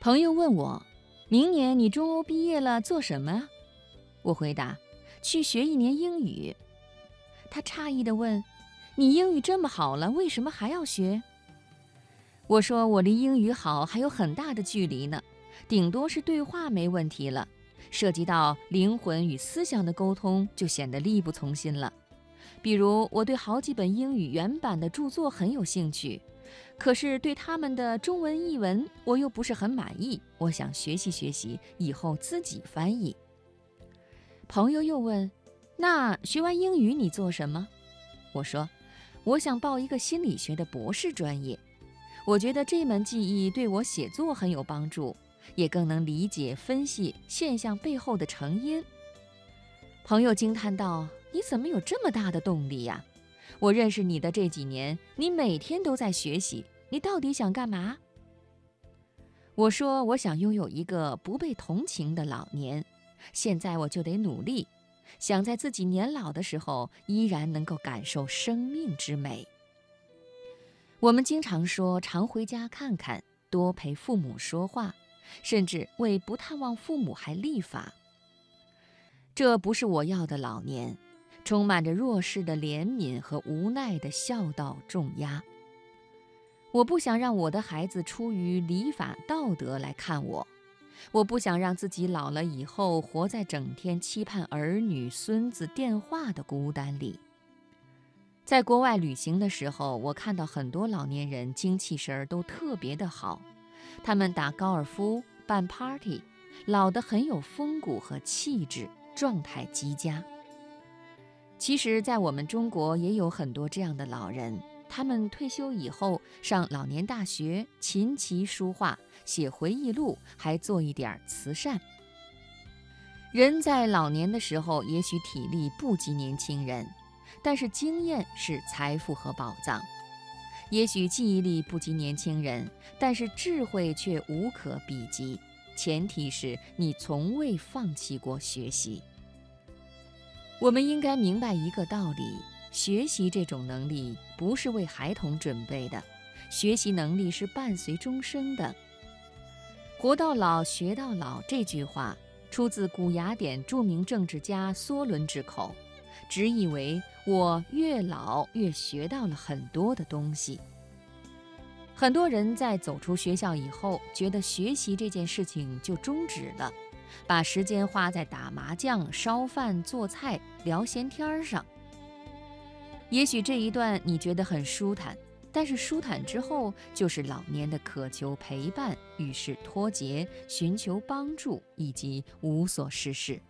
朋友问我：“明年你中欧毕业了做什么？”我回答：“去学一年英语。”他诧异地问：“你英语这么好了，为什么还要学？”我说：“我离英语好还有很大的距离呢，顶多是对话没问题了，涉及到灵魂与思想的沟通就显得力不从心了。比如，我对好几本英语原版的著作很有兴趣，可是对他们的中文译文我又不是很满意，我想学习学习，以后自己翻译。”朋友又问。那学完英语你做什么？我说，我想报一个心理学的博士专业。我觉得这门技艺对我写作很有帮助，也更能理解分析现象背后的成因。朋友惊叹道：“你怎么有这么大的动力呀？我认识你的这几年，你每天都在学习，你到底想干嘛？”我说：“我想拥有一个不被同情的老年，现在我就得努力。”想在自己年老的时候，依然能够感受生命之美。我们经常说常回家看看，多陪父母说话，甚至为不探望父母还立法。这不是我要的老年，充满着弱势的怜悯和无奈的孝道重压。我不想让我的孩子出于礼法道德来看我。我不想让自己老了以后活在整天期盼儿女、孙子电话的孤单里。在国外旅行的时候，我看到很多老年人精气神儿都特别的好，他们打高尔夫、办 party，老得很有风骨和气质，状态极佳。其实，在我们中国也有很多这样的老人。他们退休以后上老年大学，琴棋书画，写回忆录，还做一点慈善。人在老年的时候，也许体力不及年轻人，但是经验是财富和宝藏；也许记忆力不及年轻人，但是智慧却无可比及。前提是你从未放弃过学习。我们应该明白一个道理。学习这种能力不是为孩童准备的，学习能力是伴随终生的。活到老，学到老这句话出自古雅典著名政治家梭伦之口，直译为“我越老越学到了很多的东西”。很多人在走出学校以后，觉得学习这件事情就终止了，把时间花在打麻将、烧饭、做菜、聊闲天儿上。也许这一段你觉得很舒坦，但是舒坦之后就是老年的渴求陪伴、与世脱节、寻求帮助以及无所事事。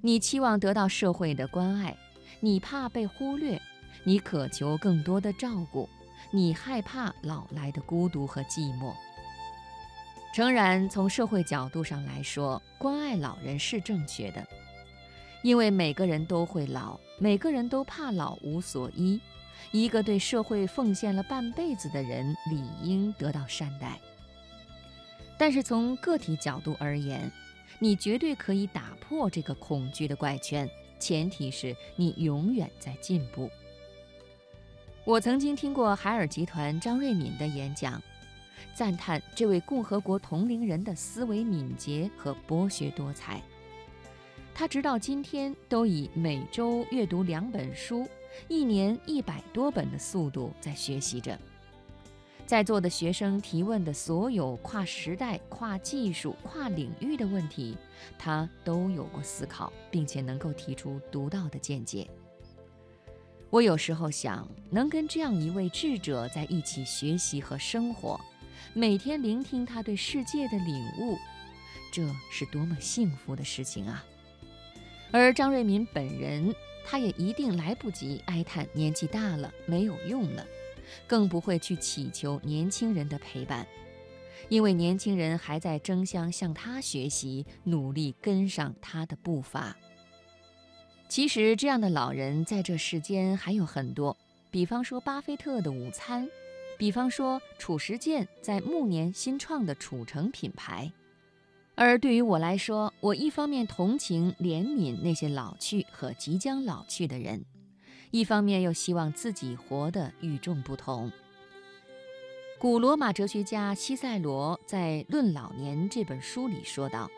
你期望得到社会的关爱，你怕被忽略，你渴求更多的照顾，你害怕老来的孤独和寂寞。诚然，从社会角度上来说，关爱老人是正确的。因为每个人都会老，每个人都怕老无所依。一个对社会奉献了半辈子的人，理应得到善待。但是从个体角度而言，你绝对可以打破这个恐惧的怪圈，前提是你永远在进步。我曾经听过海尔集团张瑞敏的演讲，赞叹这位共和国同龄人的思维敏捷和博学多才。他直到今天都以每周阅读两本书、一年一百多本的速度在学习着。在座的学生提问的所有跨时代、跨技术、跨领域的问题，他都有过思考，并且能够提出独到的见解。我有时候想，能跟这样一位智者在一起学习和生活，每天聆听他对世界的领悟，这是多么幸福的事情啊！而张瑞敏本人，他也一定来不及哀叹年纪大了没有用了，更不会去祈求年轻人的陪伴，因为年轻人还在争相向他学习，努力跟上他的步伐。其实，这样的老人在这世间还有很多，比方说巴菲特的午餐，比方说褚时健在暮年新创的褚橙品牌。而对于我来说，我一方面同情、怜悯那些老去和即将老去的人，一方面又希望自己活得与众不同。古罗马哲学家西塞罗在《论老年》这本书里说道：“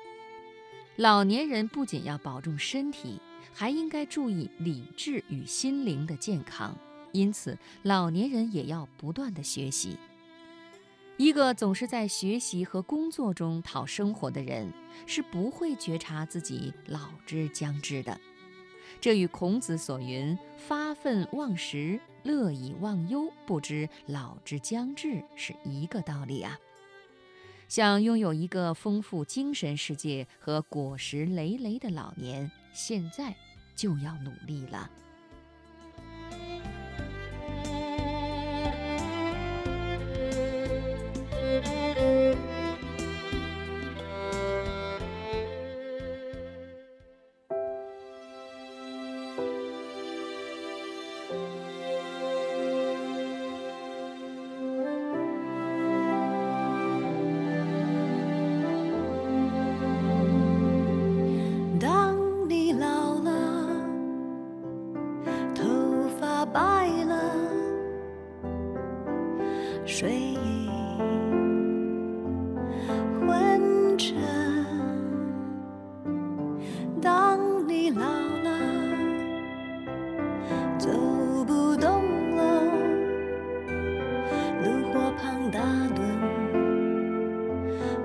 老年人不仅要保重身体，还应该注意理智与心灵的健康。因此，老年人也要不断的学习。一个总是在学习和工作中讨生活的人，是不会觉察自己老之将至的。这与孔子所云‘发愤忘食’。”乐以忘忧，不知老之将至，是一个道理啊！想拥有一个丰富精神世界和果实累累的老年，现在就要努力了。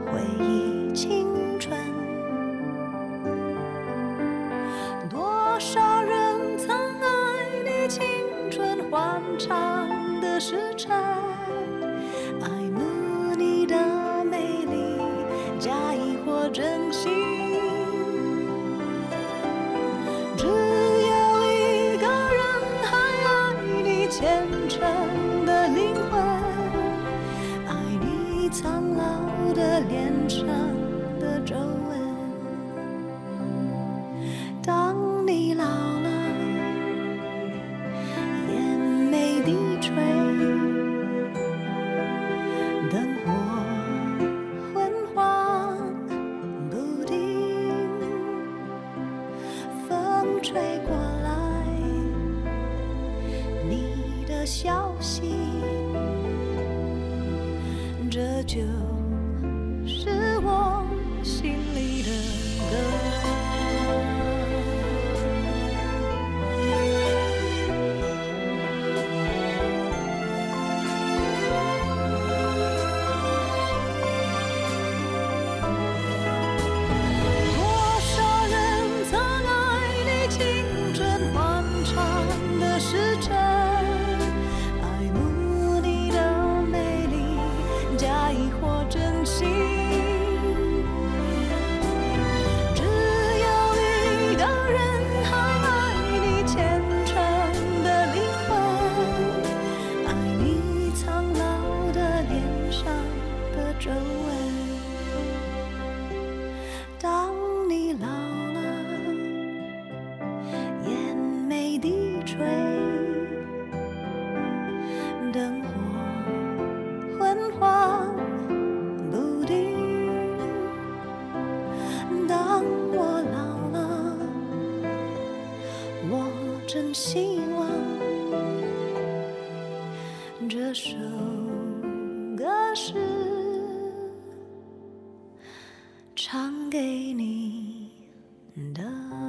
回忆轻的消息，这就皱纹。当你老了，眼眉低垂，灯火昏黄不定。当我老了，我珍惜。唱给你的。